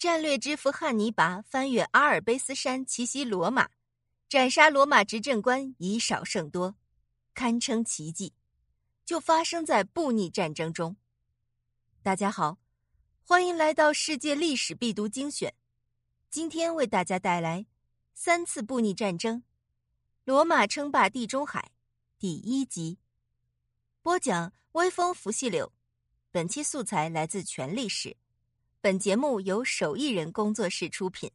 战略之父汉尼拔翻越阿尔卑斯山奇袭罗马，斩杀罗马执政官以少胜多，堪称奇迹，就发生在布匿战争中。大家好，欢迎来到世界历史必读精选。今天为大家带来三次布匿战争，罗马称霸地中海第一集。播讲：微风拂细柳。本期素材来自全历史。本节目由手艺人工作室出品。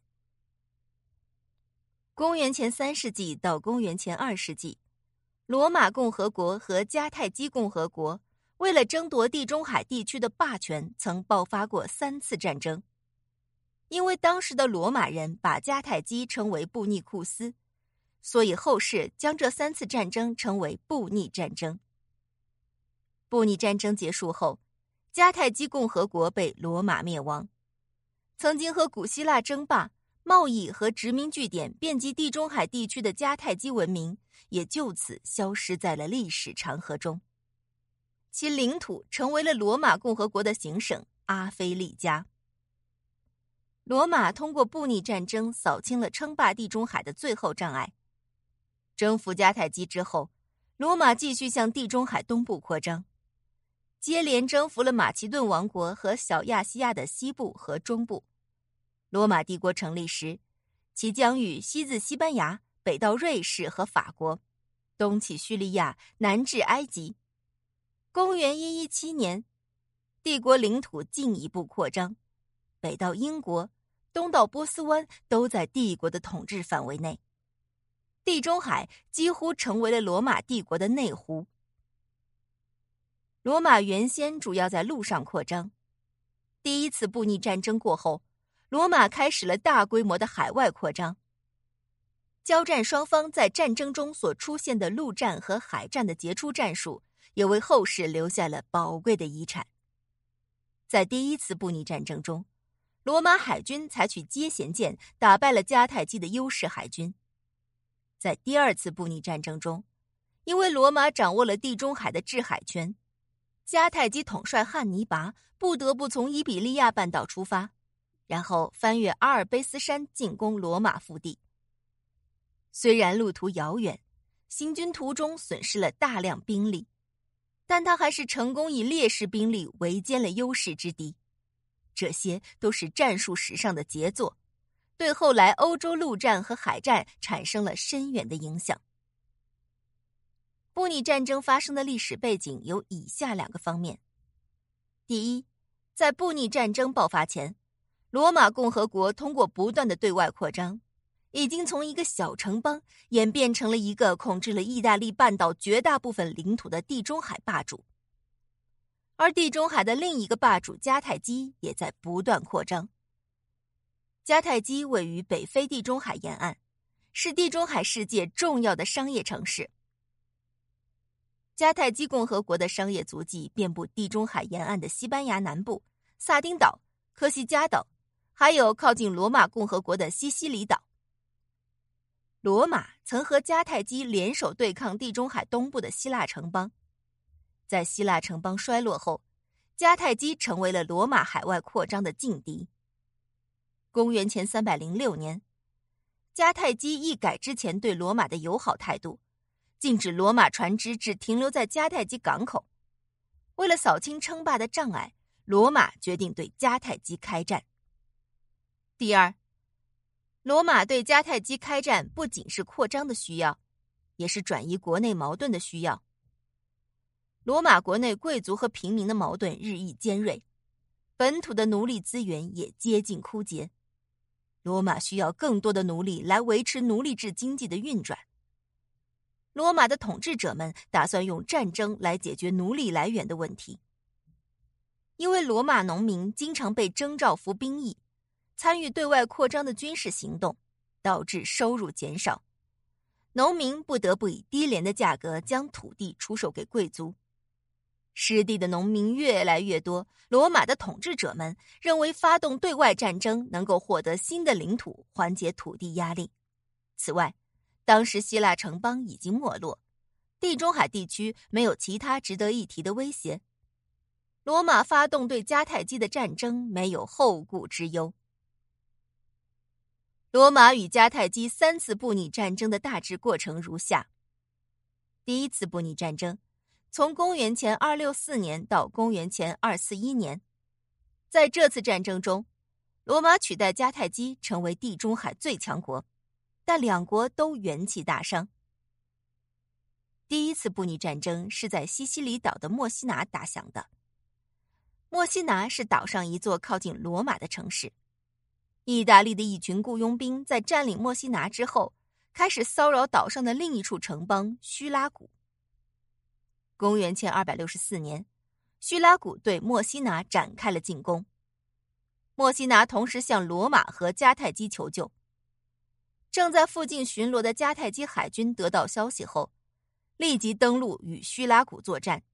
公元前三世纪到公元前二世纪，罗马共和国和迦太基共和国为了争夺地中海地区的霸权，曾爆发过三次战争。因为当时的罗马人把迦太基称为布匿库斯，所以后世将这三次战争称为布匿战争。布匿战争结束后。迦太基共和国被罗马灭亡，曾经和古希腊争霸、贸易和殖民据点遍及地中海地区的迦太基文明也就此消失在了历史长河中，其领土成为了罗马共和国的行省阿非利加。罗马通过布匿战争扫清了称霸地中海的最后障碍。征服迦太基之后，罗马继续向地中海东部扩张。接连征服了马其顿王国和小亚细亚的西部和中部。罗马帝国成立时，其疆域西自西班牙，北到瑞士和法国，东起叙利亚，南至埃及。公元一一七年，帝国领土进一步扩张，北到英国，东到波斯湾，都在帝国的统治范围内。地中海几乎成为了罗马帝国的内湖。罗马原先主要在陆上扩张，第一次布匿战争过后，罗马开始了大规模的海外扩张。交战双方在战争中所出现的陆战和海战的杰出战术，也为后世留下了宝贵的遗产。在第一次布匿战争中，罗马海军采取接舷舰打败了迦太基的优势海军。在第二次布匿战争中，因为罗马掌握了地中海的制海权。迦太基统帅汉尼拔不得不从伊比利亚半岛出发，然后翻越阿尔卑斯山进攻罗马腹地。虽然路途遥远，行军途中损失了大量兵力，但他还是成功以劣势兵力围歼了优势之敌。这些都是战术史上的杰作，对后来欧洲陆战和海战产生了深远的影响。布匿战争发生的历史背景有以下两个方面：第一，在布匿战争爆发前，罗马共和国通过不断的对外扩张，已经从一个小城邦演变成了一个控制了意大利半岛绝大部分领土的地中海霸主。而地中海的另一个霸主迦太基也在不断扩张。迦太基位于北非地中海沿岸，是地中海世界重要的商业城市。迦太基共和国的商业足迹遍布地中海沿岸的西班牙南部、萨丁岛、科西嘉岛，还有靠近罗马共和国的西西里岛。罗马曾和迦太基联手对抗地中海东部的希腊城邦，在希腊城邦衰落后，迦太基成为了罗马海外扩张的劲敌。公元前三百零六年，迦太基一改之前对罗马的友好态度。禁止罗马船只只停留在迦太基港口。为了扫清称霸的障碍，罗马决定对迦太基开战。第二，罗马对迦太基开战不仅是扩张的需要，也是转移国内矛盾的需要。罗马国内贵族和平民的矛盾日益尖锐，本土的奴隶资源也接近枯竭，罗马需要更多的奴隶来维持奴隶制经济的运转。罗马的统治者们打算用战争来解决奴隶来源的问题，因为罗马农民经常被征召服兵役，参与对外扩张的军事行动，导致收入减少，农民不得不以低廉的价格将土地出售给贵族。失地的农民越来越多，罗马的统治者们认为发动对外战争能够获得新的领土，缓解土地压力。此外，当时希腊城邦已经没落，地中海地区没有其他值得一提的威胁。罗马发动对迦太基的战争没有后顾之忧，罗马与迦太基三次布匿战争的大致过程如下：第一次布匿战争，从公元前二六四年到公元前二四一年，在这次战争中，罗马取代迦太基成为地中海最强国，但两国都元气大伤。第一次布匿战争是在西西里岛的墨西拿打响的。墨西拿是岛上一座靠近罗马的城市。意大利的一群雇佣兵在占领墨西拿之后，开始骚扰岛上的另一处城邦叙拉古。公元前二百六十四年，叙拉古对墨西拿展开了进攻。墨西拿同时向罗马和迦太基求救。正在附近巡逻的迦太基海军得到消息后。立即登陆与叙拉古作战。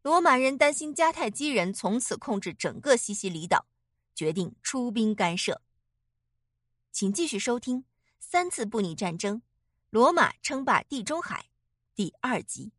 罗马人担心迦太基人从此控制整个西西里岛，决定出兵干涉。请继续收听《三次布匿战争：罗马称霸地中海》第二集。